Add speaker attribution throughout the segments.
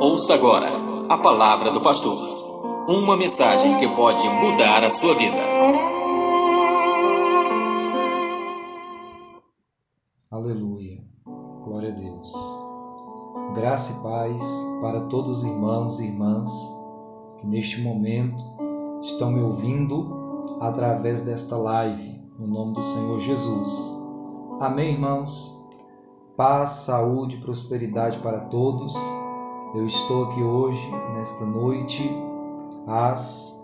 Speaker 1: Ouça agora a palavra do pastor. Uma mensagem que pode mudar a sua vida.
Speaker 2: Aleluia. Glória a Deus. Graça e paz para todos os irmãos e irmãs que neste momento estão me ouvindo através desta live, no nome do Senhor Jesus. Amém, irmãos? Paz, saúde prosperidade para todos. Eu estou aqui hoje, nesta noite, às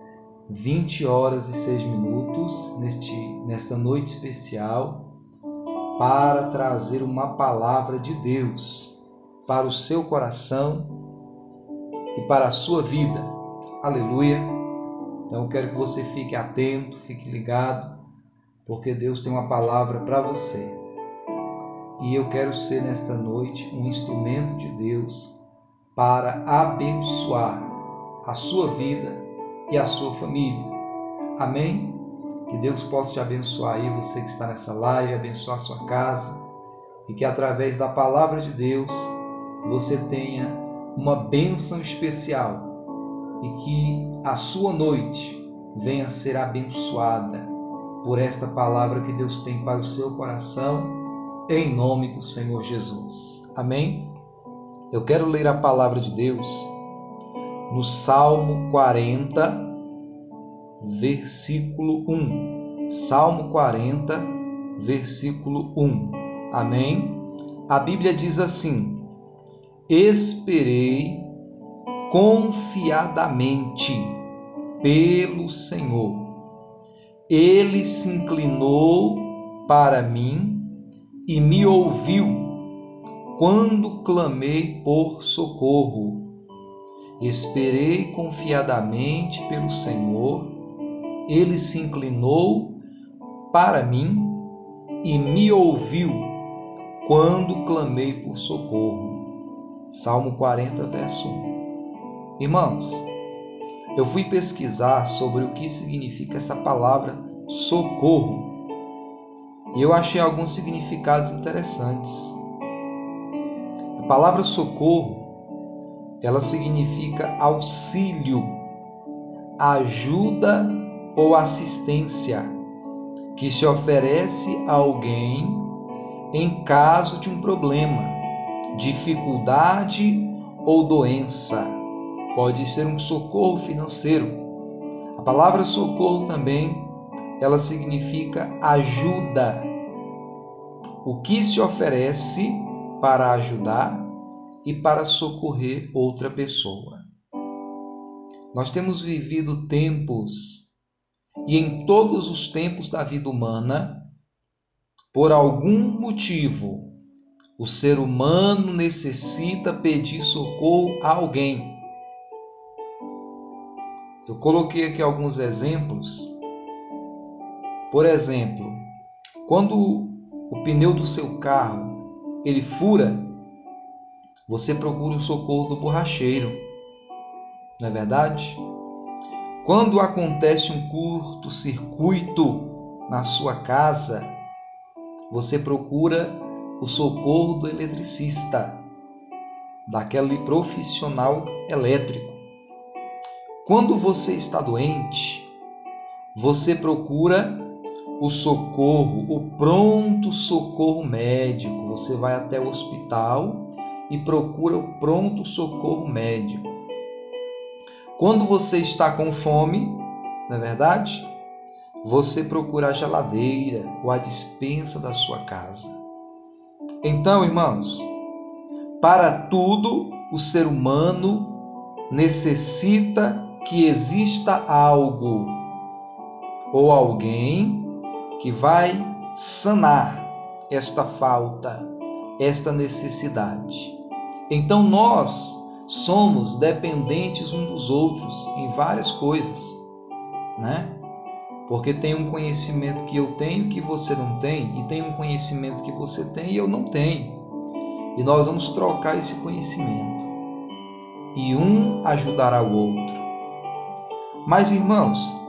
Speaker 2: 20 horas e 6 minutos, neste, nesta noite especial, para trazer uma palavra de Deus para o seu coração e para a sua vida. Aleluia. Então quero que você fique atento, fique ligado, porque Deus tem uma palavra para você e eu quero ser nesta noite um instrumento de Deus para abençoar a sua vida e a sua família. Amém? Que Deus possa te abençoar aí, você que está nessa live, abençoar a sua casa e que através da palavra de Deus você tenha uma bênção especial e que a sua noite venha ser abençoada por esta palavra que Deus tem para o seu coração em nome do Senhor Jesus. Amém? Eu quero ler a palavra de Deus no Salmo 40, versículo 1. Salmo 40, versículo 1. Amém? A Bíblia diz assim: Esperei confiadamente pelo Senhor. Ele se inclinou para mim e me ouviu quando clamei por socorro. Esperei confiadamente pelo Senhor, ele se inclinou para mim e me ouviu quando clamei por socorro. Salmo 40, verso 1. Irmãos, eu fui pesquisar sobre o que significa essa palavra socorro e eu achei alguns significados interessantes. A palavra socorro, ela significa auxílio, ajuda ou assistência que se oferece a alguém em caso de um problema, dificuldade ou doença. Pode ser um socorro financeiro. A palavra socorro também ela significa ajuda. O que se oferece para ajudar e para socorrer outra pessoa. Nós temos vivido tempos, e em todos os tempos da vida humana, por algum motivo, o ser humano necessita pedir socorro a alguém. Eu coloquei aqui alguns exemplos por exemplo, quando o pneu do seu carro ele fura, você procura o socorro do borracheiro. Não é verdade? Quando acontece um curto-circuito na sua casa, você procura o socorro do eletricista, daquele profissional elétrico. Quando você está doente, você procura o socorro, o pronto socorro médico. Você vai até o hospital e procura o pronto socorro médico. Quando você está com fome, não é verdade? Você procura a geladeira ou a dispensa da sua casa. Então, irmãos, para tudo o ser humano necessita que exista algo ou alguém que vai sanar esta falta, esta necessidade. Então nós somos dependentes uns dos outros em várias coisas, né? Porque tem um conhecimento que eu tenho que você não tem, e tem um conhecimento que você tem e eu não tenho. E nós vamos trocar esse conhecimento. E um ajudará o outro. Mas irmãos,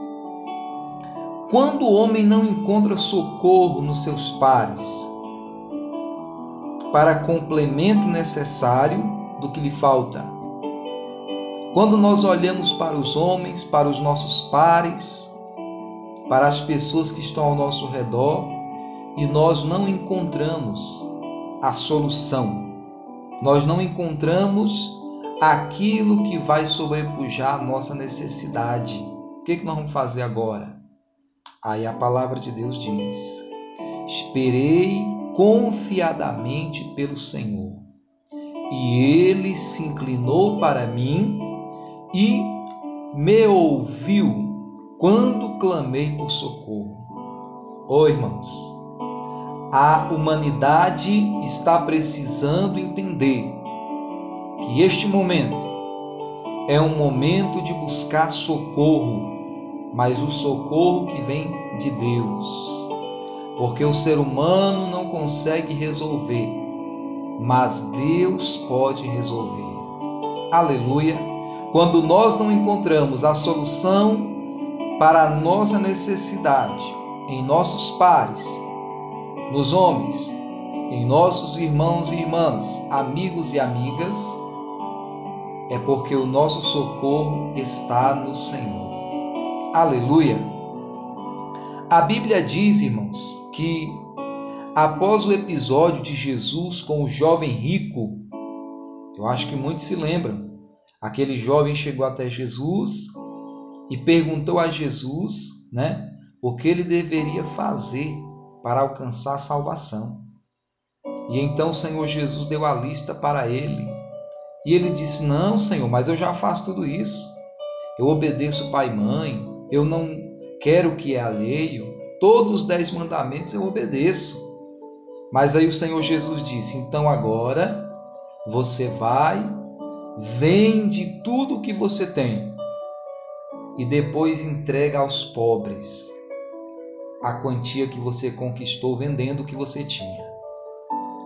Speaker 2: quando o homem não encontra socorro nos seus pares para complemento necessário do que lhe falta, Quando nós olhamos para os homens, para os nossos pares, para as pessoas que estão ao nosso redor e nós não encontramos a solução, nós não encontramos aquilo que vai sobrepujar a nossa necessidade. O que, é que nós vamos fazer agora? Aí a palavra de Deus diz: Esperei confiadamente pelo Senhor, e ele se inclinou para mim e me ouviu quando clamei por socorro. Oh, irmãos, a humanidade está precisando entender que este momento é um momento de buscar socorro, mas o socorro que vem de Deus. Porque o ser humano não consegue resolver, mas Deus pode resolver. Aleluia! Quando nós não encontramos a solução para a nossa necessidade em nossos pares, nos homens, em nossos irmãos e irmãs, amigos e amigas, é porque o nosso socorro está no Senhor. Aleluia! A Bíblia diz, irmãos, que após o episódio de Jesus com o jovem rico, eu acho que muitos se lembram, aquele jovem chegou até Jesus e perguntou a Jesus, né, o que ele deveria fazer para alcançar a salvação. E então o Senhor Jesus deu a lista para ele e ele disse: Não, Senhor, mas eu já faço tudo isso. Eu obedeço pai e mãe, eu não quero o que é alheio, todos os dez mandamentos eu obedeço. Mas aí o Senhor Jesus disse: Então agora você vai, vende tudo o que você tem e depois entrega aos pobres a quantia que você conquistou vendendo o que você tinha.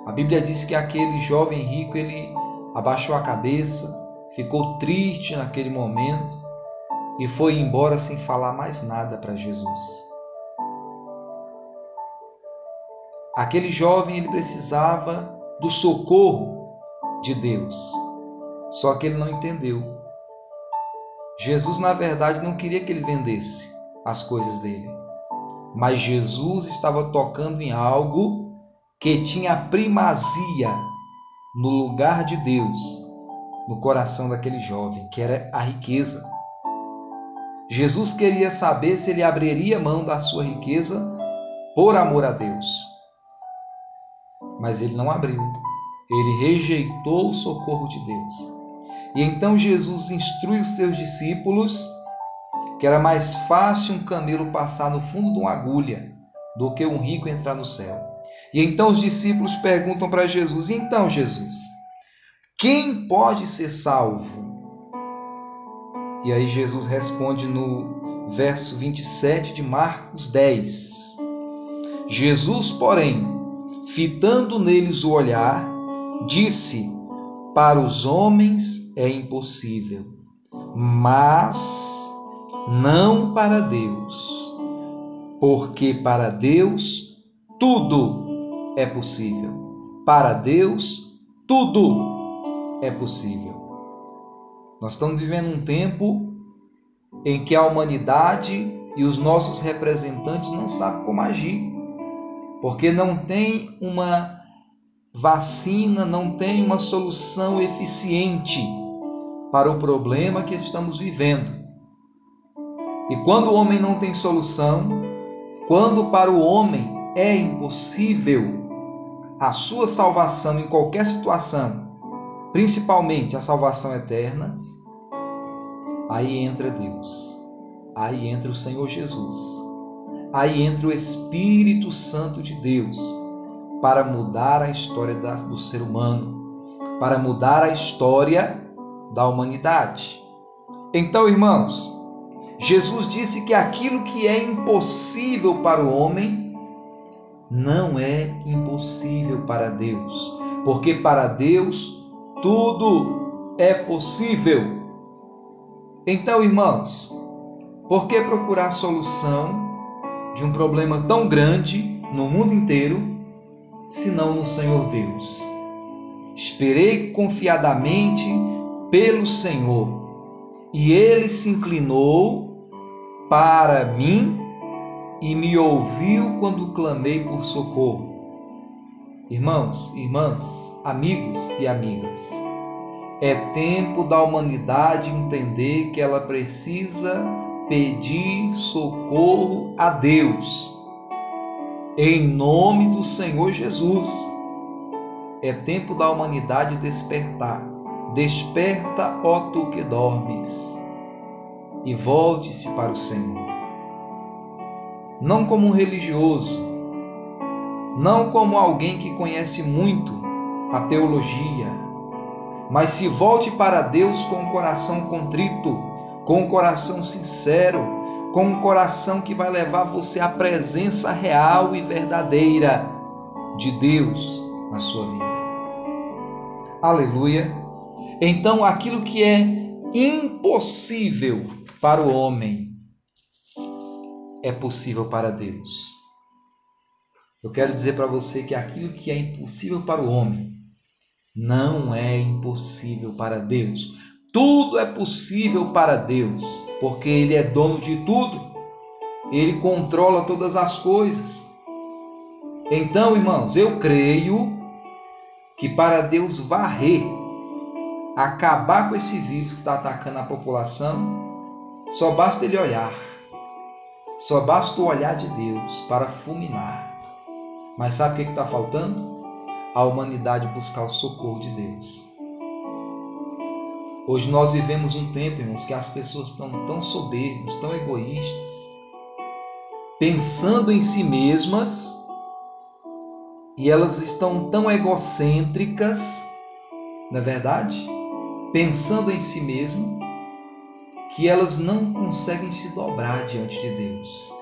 Speaker 2: A Bíblia diz que aquele jovem rico ele abaixou a cabeça, ficou triste naquele momento e foi embora sem falar mais nada para Jesus. Aquele jovem ele precisava do socorro de Deus. Só que ele não entendeu. Jesus, na verdade, não queria que ele vendesse as coisas dele. Mas Jesus estava tocando em algo que tinha primazia no lugar de Deus, no coração daquele jovem, que era a riqueza. Jesus queria saber se ele abriria mão da sua riqueza por amor a Deus. Mas ele não abriu. Ele rejeitou o socorro de Deus. E então Jesus instrui os seus discípulos que era mais fácil um camelo passar no fundo de uma agulha do que um rico entrar no céu. E então os discípulos perguntam para Jesus: então, Jesus, quem pode ser salvo? E aí Jesus responde no verso 27 de Marcos 10. Jesus, porém, fitando neles o olhar, disse: Para os homens é impossível, mas não para Deus, porque para Deus tudo é possível. Para Deus, tudo é possível. Nós estamos vivendo um tempo em que a humanidade e os nossos representantes não sabem como agir, porque não tem uma vacina, não tem uma solução eficiente para o problema que estamos vivendo. E quando o homem não tem solução, quando para o homem é impossível a sua salvação em qualquer situação, principalmente a salvação eterna, aí entra Deus, aí entra o Senhor Jesus, aí entra o Espírito Santo de Deus para mudar a história do ser humano, para mudar a história da humanidade. Então, irmãos, Jesus disse que aquilo que é impossível para o homem não é impossível para Deus, porque para Deus tudo é possível. Então, irmãos, por que procurar solução de um problema tão grande no mundo inteiro, se não no Senhor Deus? Esperei confiadamente pelo Senhor, E ele se inclinou para mim e me ouviu quando clamei por socorro. Irmãos, irmãs, amigos e amigas, é tempo da humanidade entender que ela precisa pedir socorro a Deus, em nome do Senhor Jesus. É tempo da humanidade despertar. Desperta, ó tu que dormes, e volte-se para o Senhor. Não como um religioso, não como alguém que conhece muito a teologia, mas se volte para Deus com o coração contrito, com o coração sincero, com um coração que vai levar você à presença real e verdadeira de Deus na sua vida. Aleluia. Então, aquilo que é impossível para o homem é possível para Deus. Eu quero dizer para você que aquilo que é impossível para o homem não é impossível para Deus. Tudo é possível para Deus, porque Ele é dono de tudo, Ele controla todas as coisas. Então, irmãos, eu creio que para Deus varrer, acabar com esse vírus que está atacando a população, só basta Ele olhar, só basta o olhar de Deus para fulminar. Mas sabe o que está faltando? A humanidade buscar o socorro de Deus. Hoje nós vivemos um tempo, irmãos, que as pessoas estão tão soberbas, tão egoístas, pensando em si mesmas, e elas estão tão egocêntricas, não é verdade? Pensando em si mesmo, que elas não conseguem se dobrar diante de Deus.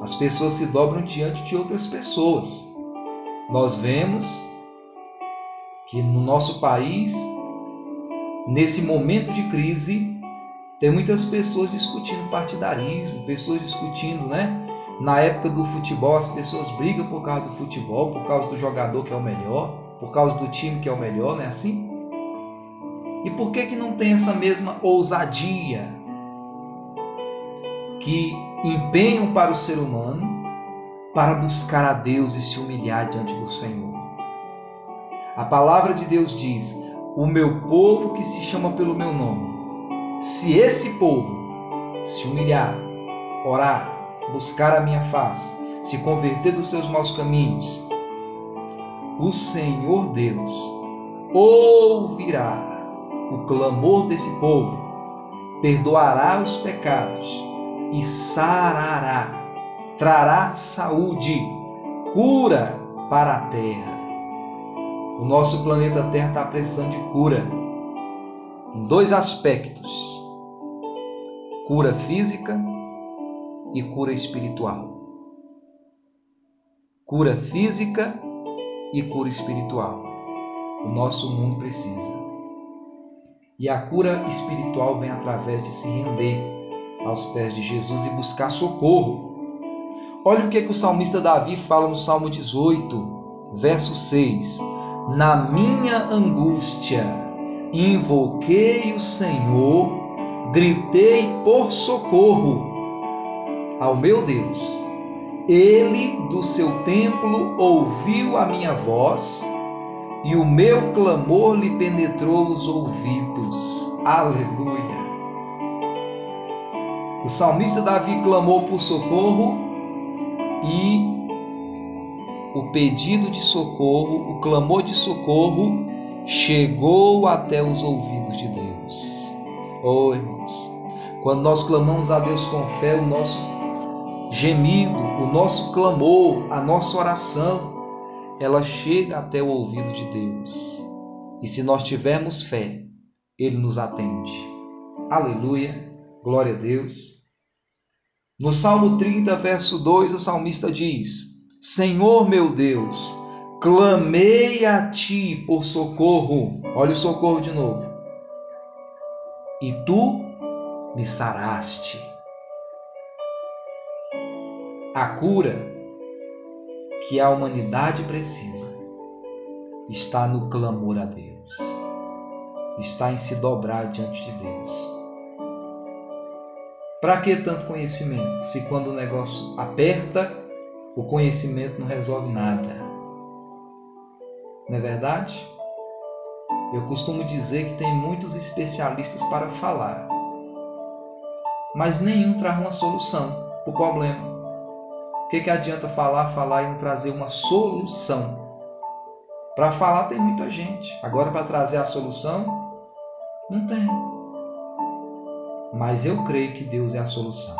Speaker 2: As pessoas se dobram diante de outras pessoas. Nós vemos que no nosso país nesse momento de crise, tem muitas pessoas discutindo partidarismo, pessoas discutindo, né? Na época do futebol, as pessoas brigam por causa do futebol, por causa do jogador que é o melhor, por causa do time que é o melhor, não é assim? E por que que não tem essa mesma ousadia que empenham para o ser humano para buscar a Deus e se humilhar diante do Senhor? A palavra de Deus diz: o meu povo que se chama pelo meu nome. Se esse povo se humilhar, orar, buscar a minha face, se converter dos seus maus caminhos, o Senhor Deus ouvirá o clamor desse povo, perdoará os pecados e sarará, trará saúde, cura para a terra. O nosso planeta Terra está precisando de cura em dois aspectos: cura física e cura espiritual. Cura física e cura espiritual. O nosso mundo precisa. E a cura espiritual vem através de se render aos pés de Jesus e buscar socorro. Olha o que, que o salmista Davi fala no Salmo 18, verso 6 na minha angústia, invoquei o Senhor, gritei por socorro ao meu Deus. Ele do seu templo ouviu a minha voz e o meu clamor lhe penetrou os ouvidos. Aleluia. O salmista Davi clamou por socorro e o pedido de socorro, o clamor de socorro chegou até os ouvidos de Deus. Oh, irmãos, quando nós clamamos a Deus com fé, o nosso gemido, o nosso clamor, a nossa oração, ela chega até o ouvido de Deus. E se nós tivermos fé, ele nos atende. Aleluia, glória a Deus. No Salmo 30, verso 2, o salmista diz: Senhor meu Deus, clamei a ti por socorro. Olha o socorro de novo. E tu me saraste. A cura que a humanidade precisa está no clamor a Deus. está em se dobrar diante de Deus. Para que tanto conhecimento? Se quando o negócio aperta, o conhecimento não resolve nada. Não é verdade? Eu costumo dizer que tem muitos especialistas para falar, mas nenhum traz uma solução para o problema. O que, que adianta falar, falar e não trazer uma solução? Para falar tem muita gente, agora para trazer a solução, não tem. Mas eu creio que Deus é a solução.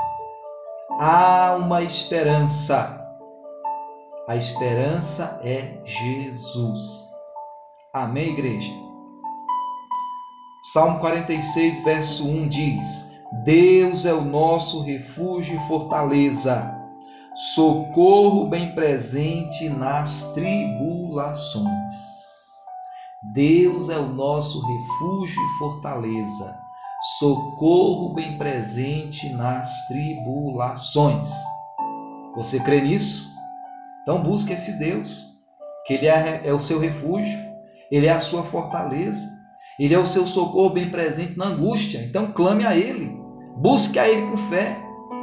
Speaker 2: Há uma esperança. A esperança é Jesus. Amém, igreja? Salmo 46, verso 1 diz: Deus é o nosso refúgio e fortaleza, socorro bem presente nas tribulações. Deus é o nosso refúgio e fortaleza, socorro bem presente nas tribulações. Você crê nisso? Então busque esse Deus, que Ele é, é o seu refúgio, Ele é a sua fortaleza. Ele é o seu socorro bem presente na angústia. Então clame a Ele. Busque a Ele com fé.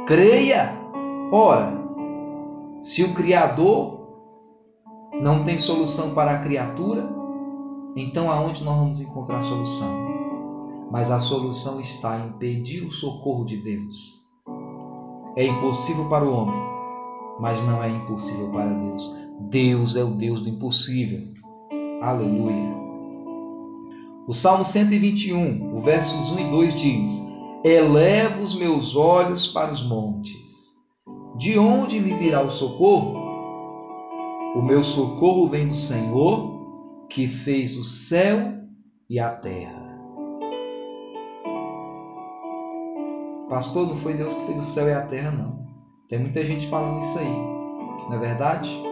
Speaker 2: Creia. Ora, se o Criador não tem solução para a criatura, então aonde nós vamos encontrar solução? Mas a solução está em pedir o socorro de Deus. É impossível para o homem, mas não é impossível para Deus. Deus é o Deus do impossível. Aleluia. O Salmo 121, o versos 1 e 2 diz: Eleva os meus olhos para os montes. De onde me virá o socorro? O meu socorro vem do Senhor, que fez o céu e a terra. Pastor, não foi Deus que fez o céu e a terra, não. Tem muita gente falando isso aí. Não é verdade?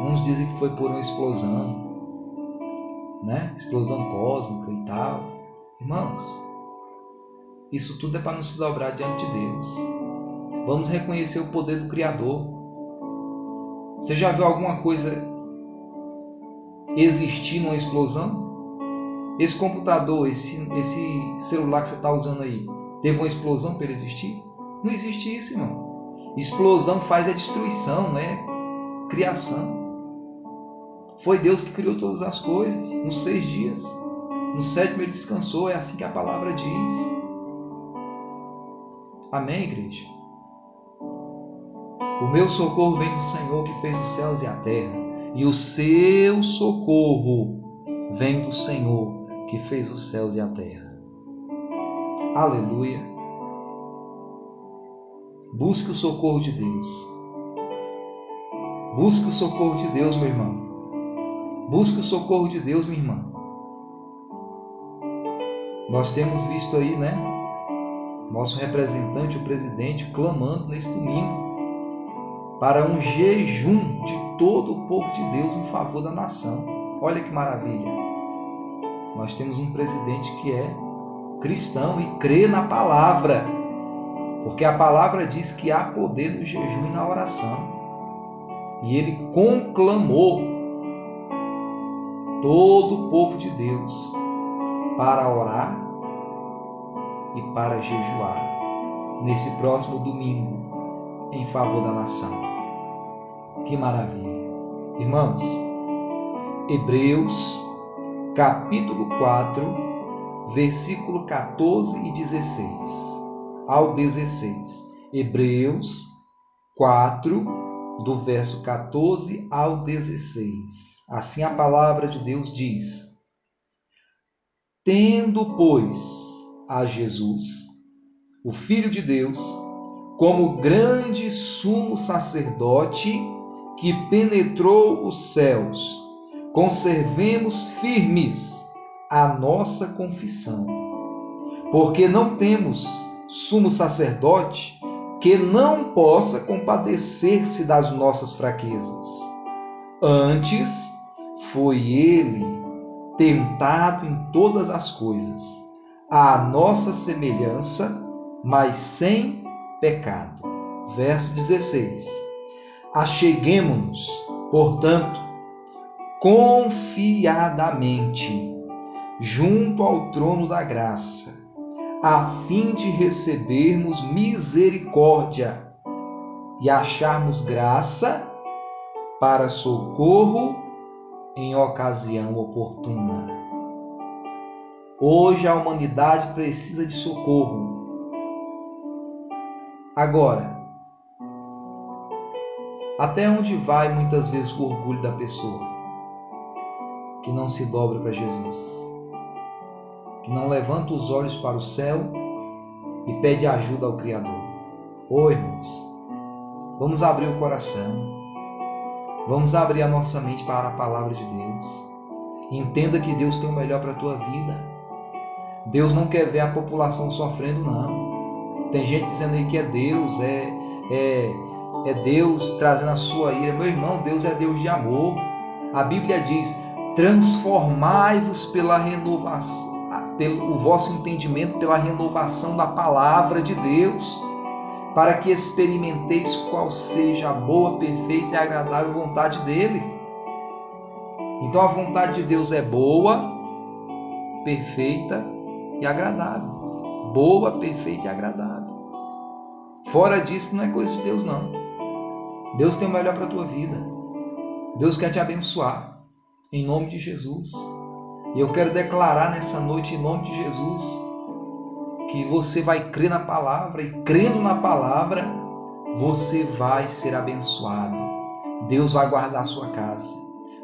Speaker 2: Uns dizem que foi por uma explosão, né? Explosão cósmica e tal. Irmãos, isso tudo é para não se dobrar diante de Deus. Vamos reconhecer o poder do Criador. Você já viu alguma coisa existir numa explosão? Esse computador, esse, esse celular que você está usando aí, teve uma explosão para ele existir? Não existe isso, irmão. Explosão faz a destruição, né? Criação. Foi Deus que criou todas as coisas nos seis dias. No sétimo ele descansou, é assim que a palavra diz. Amém, igreja? O meu socorro vem do Senhor que fez os céus e a terra, e o seu socorro vem do Senhor que fez os céus e a terra. Aleluia. Busque o socorro de Deus. Busque o socorro de Deus, meu irmão. Busque o socorro de Deus, minha irmã. Nós temos visto aí, né? Nosso representante, o presidente, clamando nesse domingo para um jejum de todo o povo de Deus em favor da nação. Olha que maravilha. Nós temos um presidente que é cristão e crê na palavra, porque a palavra diz que há poder no jejum e na oração. E ele conclamou todo o povo de Deus para orar e para jejuar nesse próximo domingo em favor da nação. Que maravilha! Irmãos, Hebreus capítulo 4, versículo 14 e 16 ao 16. Hebreus 4, do verso 14 ao 16. Assim a palavra de Deus diz: Tendo, pois, a Jesus, o Filho de Deus, como grande sumo sacerdote que penetrou os céus, conservemos firmes a nossa confissão, porque não temos sumo sacerdote que não possa compadecer-se das nossas fraquezas. Antes, foi ele tentado em todas as coisas, à nossa semelhança, mas sem pecado. Verso 16. Acheguemo-nos, portanto, confiadamente junto ao trono da graça, a fim de recebermos misericórdia e acharmos graça para socorro em ocasião oportuna. Hoje a humanidade precisa de socorro. Agora, até onde vai muitas vezes o orgulho da pessoa que não se dobra para Jesus? Que não levanta os olhos para o céu e pede ajuda ao Criador. Ô oh, irmãos, vamos abrir o coração, vamos abrir a nossa mente para a palavra de Deus. Entenda que Deus tem o melhor para a tua vida. Deus não quer ver a população sofrendo, não. Tem gente dizendo aí que é Deus, é, é, é Deus trazendo a sua ira. Meu irmão, Deus é Deus de amor. A Bíblia diz: transformai-vos pela renovação pelo o vosso entendimento pela renovação da palavra de Deus, para que experimenteis qual seja a boa, perfeita e agradável vontade dele. Então a vontade de Deus é boa, perfeita e agradável. Boa, perfeita e agradável. Fora disso não é coisa de Deus não. Deus tem o melhor para a tua vida. Deus quer te abençoar em nome de Jesus. E eu quero declarar nessa noite, em nome de Jesus, que você vai crer na palavra e crendo na palavra, você vai ser abençoado. Deus vai guardar a sua casa,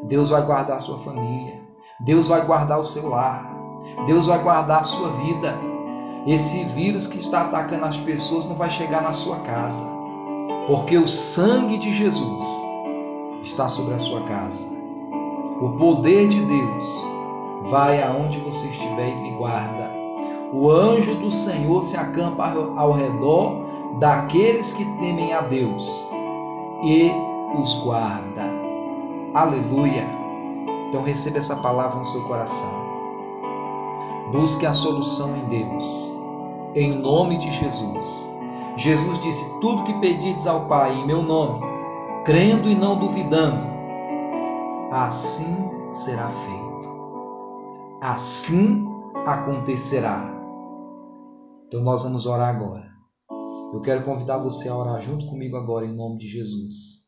Speaker 2: Deus vai guardar a sua família, Deus vai guardar o seu lar, Deus vai guardar a sua vida. Esse vírus que está atacando as pessoas não vai chegar na sua casa, porque o sangue de Jesus está sobre a sua casa. O poder de Deus vai aonde você estiver e guarda. O anjo do Senhor se acampa ao redor daqueles que temem a Deus e os guarda. Aleluia. Então receba essa palavra no seu coração. Busque a solução em Deus. Em nome de Jesus. Jesus disse: Tudo que pedirdes ao Pai em meu nome, crendo e não duvidando, assim será feito assim acontecerá. Então nós vamos orar agora. Eu quero convidar você a orar junto comigo agora em nome de Jesus.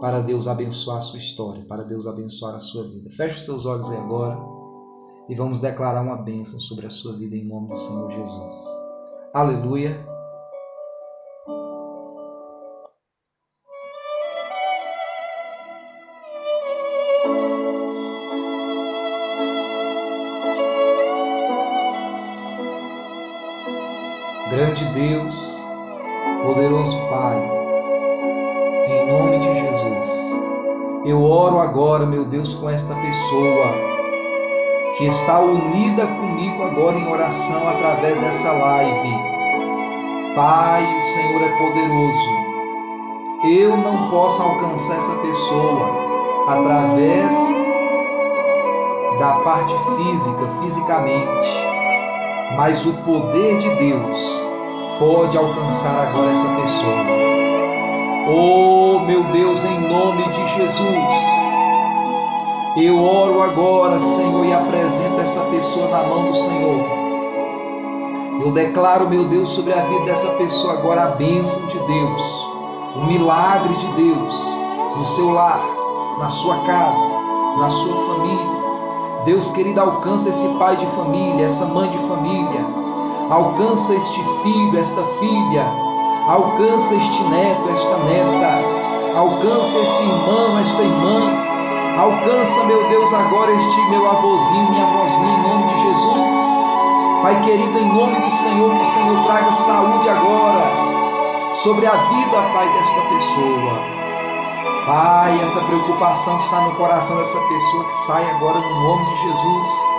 Speaker 2: Para Deus abençoar a sua história, para Deus abençoar a sua vida. Feche os seus olhos aí agora e vamos declarar uma bênção sobre a sua vida em nome do Senhor Jesus. Aleluia. Agora, meu Deus, com esta pessoa que está unida comigo agora em oração através dessa live. Pai, o Senhor é poderoso. Eu não posso alcançar essa pessoa através da parte física, fisicamente, mas o poder de Deus pode alcançar agora essa pessoa. Oh, meu Deus, em nome de Jesus. Eu oro agora, Senhor, e apresento esta pessoa na mão do Senhor. Eu declaro, meu Deus, sobre a vida dessa pessoa agora a bênção de Deus, o milagre de Deus no seu lar, na sua casa, na sua família. Deus querido, alcança esse pai de família, essa mãe de família alcança este filho, esta filha, alcança este neto, esta neta, alcança esse irmão, esta irmã, alcança, meu Deus, agora este meu avôzinho, minha avózinha, em nome de Jesus. Pai querido, em nome do Senhor, que o Senhor traga saúde agora sobre a vida, Pai, desta pessoa. Pai, essa preocupação que está no coração dessa pessoa, que sai agora no nome de Jesus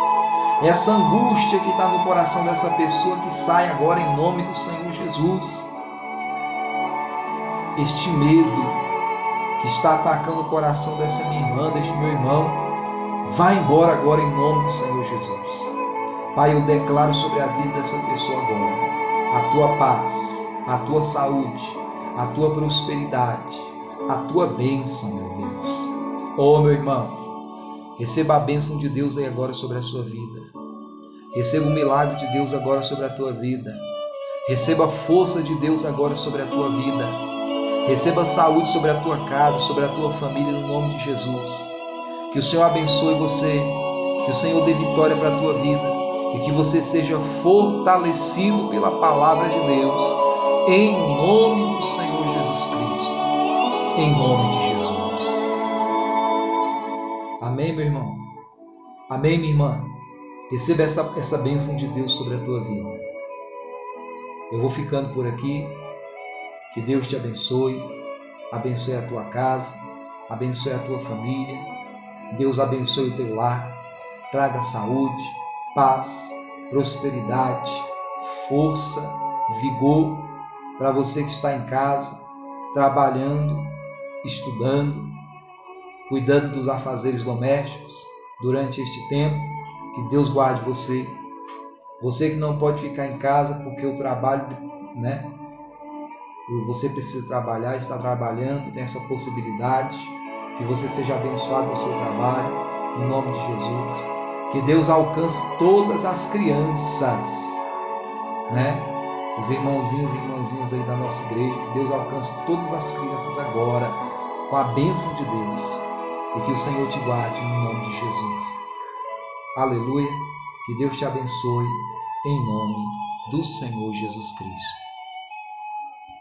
Speaker 2: essa angústia que está no coração dessa pessoa que sai agora em nome do Senhor Jesus. Este medo que está atacando o coração dessa minha irmã, deste meu irmão, vai embora agora em nome do Senhor Jesus. Pai, eu declaro sobre a vida dessa pessoa agora a tua paz, a tua saúde, a tua prosperidade, a tua bênção, meu Deus. Oh, meu irmão, Receba a bênção de Deus aí agora sobre a sua vida. Receba o milagre de Deus agora sobre a tua vida. Receba a força de Deus agora sobre a tua vida. Receba saúde sobre a tua casa, sobre a tua família, no nome de Jesus. Que o Senhor abençoe você, que o Senhor dê vitória para a tua vida e que você seja fortalecido pela palavra de Deus, em nome do Senhor Jesus Cristo. Em nome de Jesus. Amém, meu irmão? Amém, minha irmã? Receba essa, essa bênção de Deus sobre a tua vida. Eu vou ficando por aqui. Que Deus te abençoe, abençoe a tua casa, abençoe a tua família. Deus abençoe o teu lar, traga saúde, paz, prosperidade, força, vigor para você que está em casa, trabalhando, estudando, cuidando dos afazeres domésticos durante este tempo. Que Deus guarde você. Você que não pode ficar em casa porque o trabalho, né? Você precisa trabalhar, está trabalhando, tem essa possibilidade. Que você seja abençoado no seu trabalho, no nome de Jesus. Que Deus alcance todas as crianças, né? Os irmãozinhos e irmãzinhas aí da nossa igreja, que Deus alcance todas as crianças agora com a bênção de Deus e que o Senhor te guarde no nome de Jesus. Aleluia. Que Deus te abençoe em nome do Senhor Jesus Cristo.